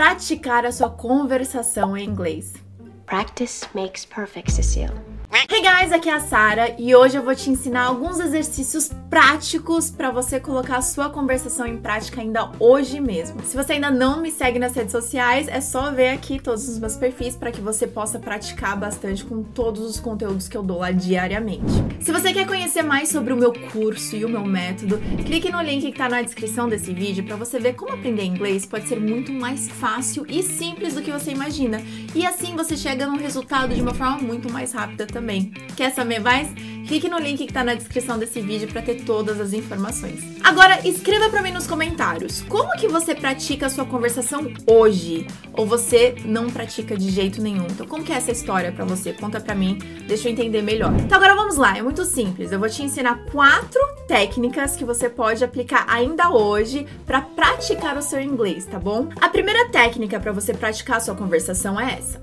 praticar a sua conversação em inglês. Practice makes perfect, Cecile. Guys, aqui é a Sara e hoje eu vou te ensinar alguns exercícios práticos para você colocar a sua conversação em prática ainda hoje mesmo. Se você ainda não me segue nas redes sociais, é só ver aqui todos os meus perfis para que você possa praticar bastante com todos os conteúdos que eu dou lá diariamente. Se você quer conhecer mais sobre o meu curso e o meu método, clique no link que está na descrição desse vídeo para você ver como aprender inglês pode ser muito mais fácil e simples do que você imagina. E assim você chega no resultado de uma forma muito mais rápida também. Quer saber mais? Clique no link que tá na descrição desse vídeo para ter todas as informações. Agora, escreva para mim nos comentários, como que você pratica a sua conversação hoje? Ou você não pratica de jeito nenhum? Então, como que é essa história para você? Conta para mim, deixa eu entender melhor. Então, agora vamos lá, é muito simples. Eu vou te ensinar quatro técnicas que você pode aplicar ainda hoje para praticar o seu inglês, tá bom? A primeira técnica para você praticar a sua conversação é essa.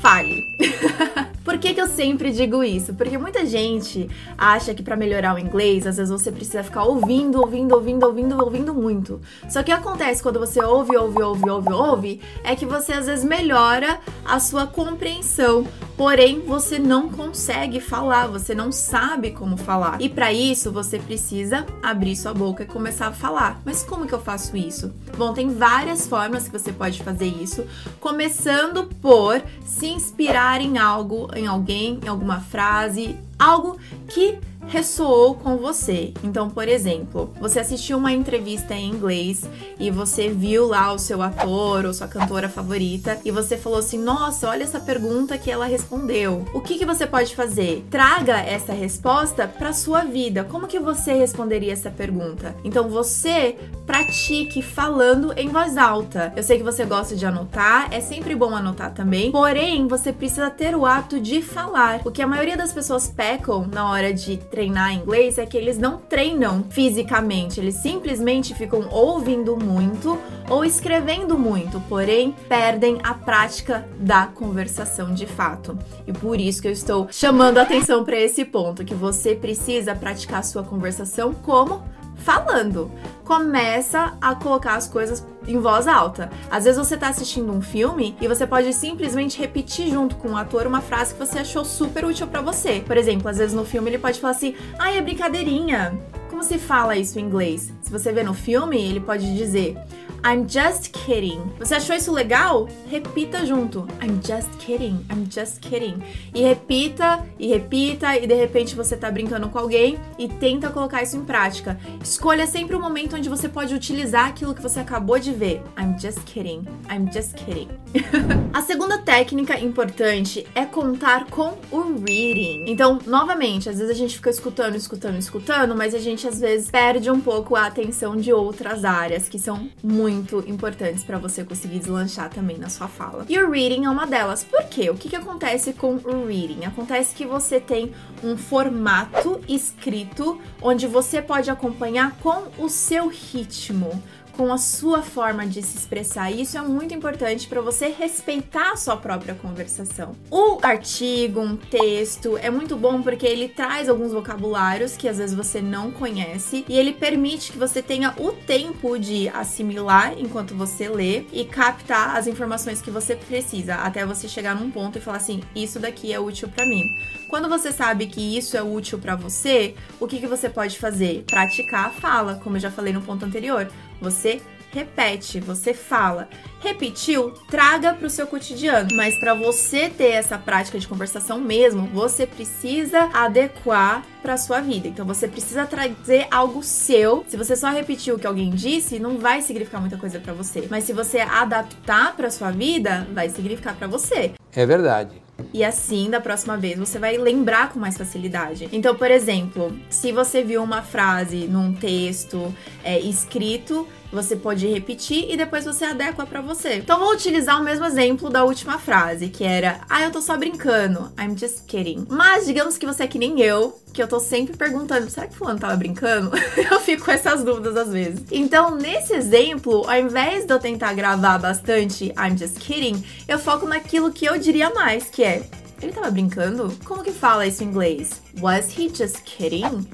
Fale. Por que, que eu sempre digo isso? Porque muita gente acha que para melhorar o inglês, às vezes você precisa ficar ouvindo, ouvindo, ouvindo, ouvindo, ouvindo muito. Só que acontece quando você ouve, ouve, ouve, ouve, ouve, é que você às vezes melhora a sua compreensão. Porém, você não consegue falar, você não sabe como falar. E para isso, você precisa abrir sua boca e começar a falar. Mas como que eu faço isso? Bom, tem várias formas que você pode fazer isso, começando por se inspirar em algo em alguém, em alguma frase, algo que ressoou com você. Então, por exemplo, você assistiu uma entrevista em inglês e você viu lá o seu ator ou sua cantora favorita e você falou assim: "Nossa, olha essa pergunta que ela respondeu". O que que você pode fazer? Traga essa resposta para sua vida. Como que você responderia essa pergunta? Então, você pratique falando em voz alta. Eu sei que você gosta de anotar, é sempre bom anotar também. Porém, você precisa ter o hábito de falar. O que a maioria das pessoas pecam na hora de treinar inglês é que eles não treinam fisicamente, eles simplesmente ficam ouvindo muito ou escrevendo muito, porém perdem a prática da conversação de fato. E por isso que eu estou chamando a atenção para esse ponto, que você precisa praticar a sua conversação como falando. Começa a colocar as coisas em voz alta. Às vezes você tá assistindo um filme e você pode simplesmente repetir junto com o ator uma frase que você achou super útil para você. Por exemplo, às vezes no filme ele pode falar assim: "Ai, é brincadeirinha". Como se fala isso em inglês? Se você vê no filme, ele pode dizer I'm just kidding. Você achou isso legal? Repita junto. I'm just kidding. I'm just kidding. E repita e repita e de repente você tá brincando com alguém e tenta colocar isso em prática. Escolha sempre um momento onde você pode utilizar aquilo que você acabou de ver. I'm just kidding. I'm just kidding. a segunda técnica importante é contar com o reading. Então, novamente, às vezes a gente fica escutando, escutando, escutando, mas a gente às vezes perde um pouco a atenção de outras áreas que são muito muito importantes para você conseguir deslanchar também na sua fala. E o reading é uma delas. Por quê? O que, que acontece com o reading? Acontece que você tem um formato escrito onde você pode acompanhar com o seu ritmo com a sua forma de se expressar. E isso é muito importante para você respeitar a sua própria conversação. O artigo, um texto, é muito bom porque ele traz alguns vocabulários que às vezes você não conhece e ele permite que você tenha o tempo de assimilar enquanto você lê e captar as informações que você precisa, até você chegar num ponto e falar assim: isso daqui é útil para mim. Quando você sabe que isso é útil para você, o que, que você pode fazer? Praticar a fala, como eu já falei no ponto anterior. Você repete, você fala. Repetiu, traga para o seu cotidiano. Mas para você ter essa prática de conversação mesmo, você precisa adequar para sua vida. Então você precisa trazer algo seu. Se você só repetir o que alguém disse, não vai significar muita coisa para você. Mas se você adaptar para sua vida, vai significar para você. É verdade. E assim, da próxima vez, você vai lembrar com mais facilidade. Então, por exemplo, se você viu uma frase num texto é, escrito, você pode repetir e depois você adequa para você. Então vou utilizar o mesmo exemplo da última frase, que era: "Ah, eu tô só brincando. I'm just kidding". Mas digamos que você é que nem eu, que eu tô sempre perguntando: "Será que fulano tava brincando?". eu fico com essas dúvidas às vezes. Então, nesse exemplo, ao invés de eu tentar gravar bastante I'm just kidding, eu foco naquilo que eu diria mais, que é: ele tava brincando? Como que fala isso em inglês? Was he just kidding?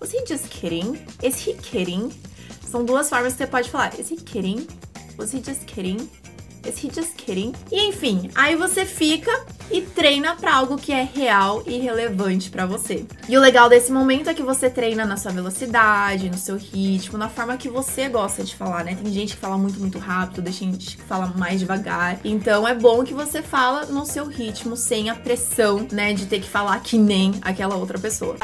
Was he just kidding? Is he kidding? São duas formas que você pode falar. Is he kidding? Was he just kidding? Is he just kidding? E enfim, aí você fica e treina para algo que é real e relevante para você. E o legal desse momento é que você treina na sua velocidade, no seu ritmo, na forma que você gosta de falar, né? Tem gente que fala muito, muito rápido, tem gente que fala mais devagar. Então é bom que você fala no seu ritmo, sem a pressão, né, de ter que falar que nem aquela outra pessoa.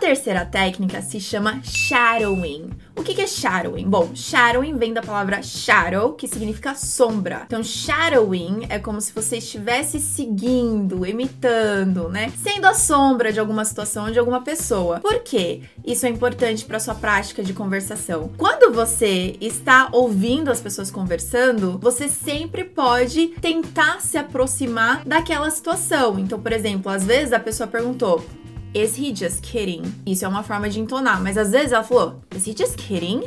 Terceira técnica se chama shadowing. O que é shadowing? Bom, shadowing vem da palavra shadow, que significa sombra. Então, shadowing é como se você estivesse seguindo, imitando, né? Sendo a sombra de alguma situação, de alguma pessoa. Por quê? Isso é importante para sua prática de conversação. Quando você está ouvindo as pessoas conversando, você sempre pode tentar se aproximar daquela situação. Então, por exemplo, às vezes a pessoa perguntou: Is he just kidding? Isso é uma forma de entonar, mas às vezes ela falou, Is he just kidding?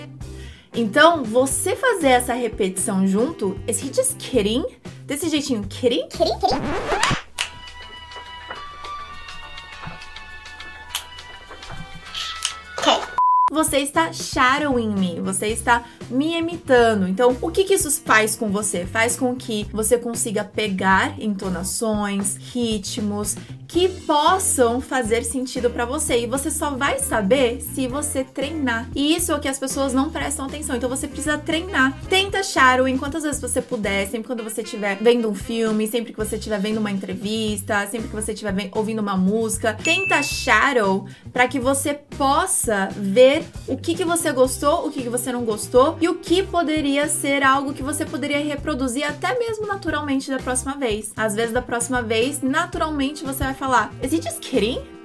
Então, você fazer essa repetição junto, Is he just kidding? Desse jeitinho, kidding? Kidding, kidding. Você está shadowing me, você está me imitando. Então, o que, que isso faz com você? Faz com que você consiga pegar entonações, ritmos que possam fazer sentido para você e você só vai saber se você treinar. E isso é o que as pessoas não prestam atenção. Então você precisa treinar. Tenta shadowing quantas vezes você puder, sempre quando você estiver vendo um filme, sempre que você estiver vendo uma entrevista, sempre que você estiver ouvindo uma música. Tenta shadow para que você possa ver o que, que você gostou, o que, que você não gostou e o que poderia ser algo que você poderia reproduzir até mesmo naturalmente da próxima vez. Às vezes, da próxima vez, naturalmente você vai falar: Is he just kidding?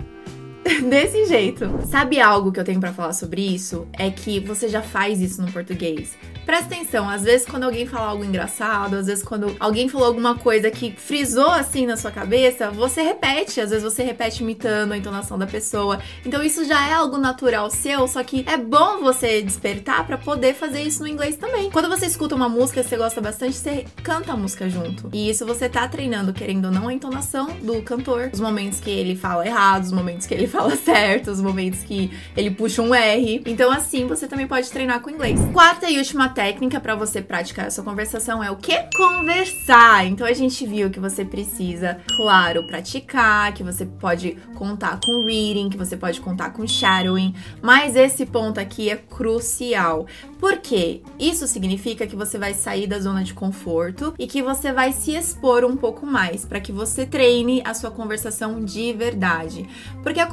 Desse jeito. Sabe algo que eu tenho para falar sobre isso? É que você já faz isso no português. Presta atenção, às vezes quando alguém fala algo engraçado, às vezes quando alguém falou alguma coisa que frisou assim na sua cabeça, você repete, às vezes você repete imitando a entonação da pessoa. Então isso já é algo natural seu, só que é bom você despertar para poder fazer isso no inglês também. Quando você escuta uma música que você gosta bastante, você canta a música junto. E isso você tá treinando, querendo ou não, a entonação do cantor. Os momentos que ele fala errado, os momentos que ele fala certo, os momentos que ele puxa um R. Então assim você também pode treinar com inglês. Quarta e última técnica para você praticar essa conversação é o que? Conversar. Então a gente viu que você precisa, claro, praticar, que você pode contar com reading, que você pode contar com shadowing, mas esse ponto aqui é crucial. Por quê? Isso significa que você vai sair da zona de conforto e que você vai se expor um pouco mais para que você treine a sua conversação de verdade. Porque a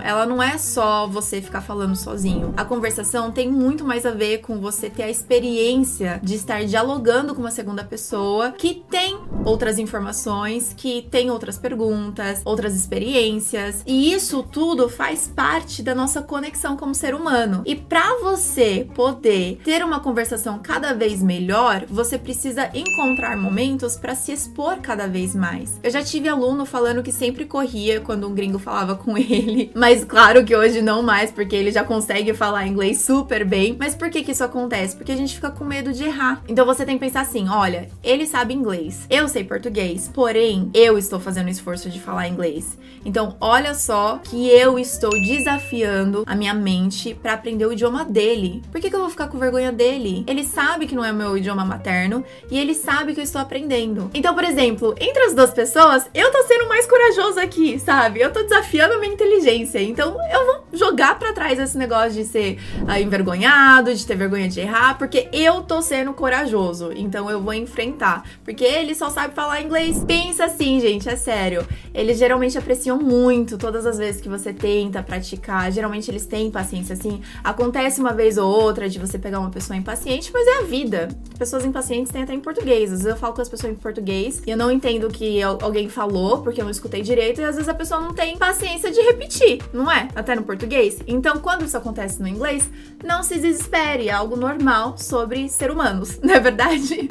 ela não é só você ficar falando sozinho. A conversação tem muito mais a ver com você ter a experiência de estar dialogando com uma segunda pessoa que tem outras informações, que tem outras perguntas, outras experiências, e isso tudo faz parte da nossa conexão como ser humano. E para você poder ter uma conversação cada vez melhor, você precisa encontrar momentos para se expor cada vez mais. Eu já tive aluno falando que sempre corria quando um gringo falava com ele, mas claro que hoje não mais, porque ele já consegue falar inglês super bem. Mas por que que isso acontece? porque a gente fica com medo de errar. Então você tem que pensar assim: olha, ele sabe inglês, eu sei português, porém eu estou fazendo o esforço de falar inglês. Então olha só que eu estou desafiando a minha mente para aprender o idioma dele. Por que, que eu vou ficar com vergonha dele? Ele sabe que não é o meu idioma materno e ele sabe que eu estou aprendendo. Então, por exemplo, entre as duas pessoas, eu tô sendo mais corajoso aqui, sabe? Eu tô desafiando a minha inteligência. Então eu vou jogar para trás esse negócio de ser uh, envergonhado, de ter vergonha de errar porque eu tô sendo corajoso. Então eu vou enfrentar. Porque ele só sabe falar inglês. Pensa assim, gente, é sério. Eles geralmente apreciam muito todas as vezes que você tenta praticar. Geralmente eles têm paciência, assim. Acontece uma vez ou outra de você pegar uma pessoa impaciente, mas é a vida. Pessoas impacientes têm até em português. Às vezes eu falo com as pessoas em português e eu não entendo o que alguém falou, porque eu não escutei direito, e às vezes a pessoa não tem paciência de repetir, não é? Até no português. Então, quando isso acontece no inglês, não se desespere, é algo normal sobre ser humanos, não é verdade?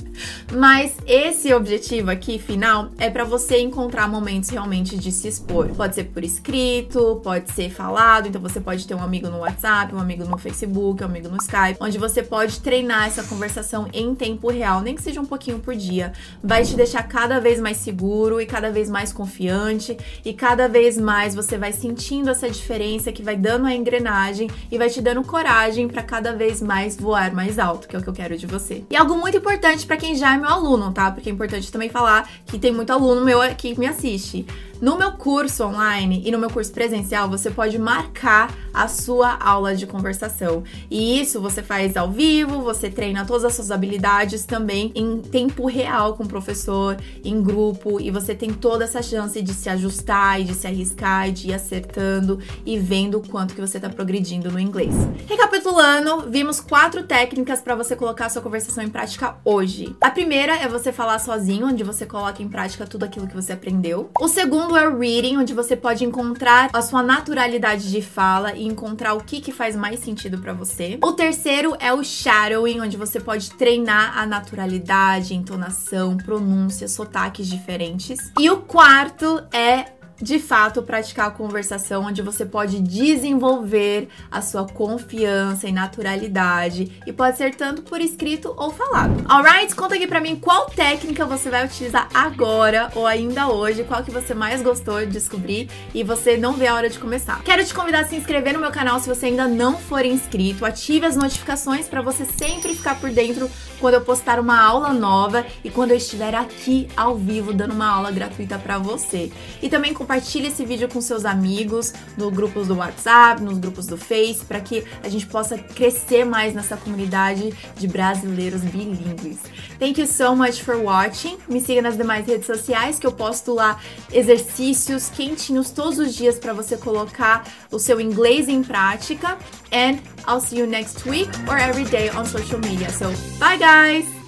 Mas esse objetivo aqui final é para você encontrar momentos realmente de se expor. Pode ser por escrito, pode ser falado, então você pode ter um amigo no WhatsApp, um amigo no Facebook, um amigo no Skype, onde você pode treinar essa conversação em tempo real, nem que seja um pouquinho por dia. Vai te deixar cada vez mais seguro e cada vez mais confiante e cada vez mais você vai sentindo essa diferença que vai dando a engrenagem e vai te dando coragem para cada vez mais voar mais mais alto, que é o que eu quero de você. E algo muito importante para quem já é meu aluno, tá? Porque é importante também falar que tem muito aluno meu que me assiste. No meu curso online e no meu curso presencial, você pode marcar a sua aula de conversação. E isso você faz ao vivo, você treina todas as suas habilidades também em tempo real com o professor, em grupo, e você tem toda essa chance de se ajustar e de se arriscar e de ir acertando e vendo o quanto que você está progredindo no inglês. Recapitulando, vimos quatro técnicas para você colocar a sua conversação em prática hoje. A primeira é você falar sozinho, onde você coloca em prática tudo aquilo que você aprendeu. O segundo segundo é reading, onde você pode encontrar a sua naturalidade de fala e encontrar o que, que faz mais sentido para você. O terceiro é o shadowing, onde você pode treinar a naturalidade, entonação, pronúncia, sotaques diferentes. E o quarto é de fato praticar a conversação onde você pode desenvolver a sua confiança e naturalidade e pode ser tanto por escrito ou falado. Alright? Conta aqui pra mim qual técnica você vai utilizar agora ou ainda hoje, qual que você mais gostou de descobrir e você não vê a hora de começar. Quero te convidar a se inscrever no meu canal se você ainda não for inscrito, ative as notificações para você sempre ficar por dentro quando eu postar uma aula nova e quando eu estiver aqui ao vivo dando uma aula gratuita para você. E também compartilhe esse vídeo com seus amigos, nos grupos do WhatsApp, nos grupos do Face, para que a gente possa crescer mais nessa comunidade de brasileiros bilíngues. Thank you so much for watching. Me siga nas demais redes sociais que eu posto lá exercícios quentinhos todos os dias para você colocar o seu inglês em prática. And I'll see you next week or every day on social media. So, bye guys!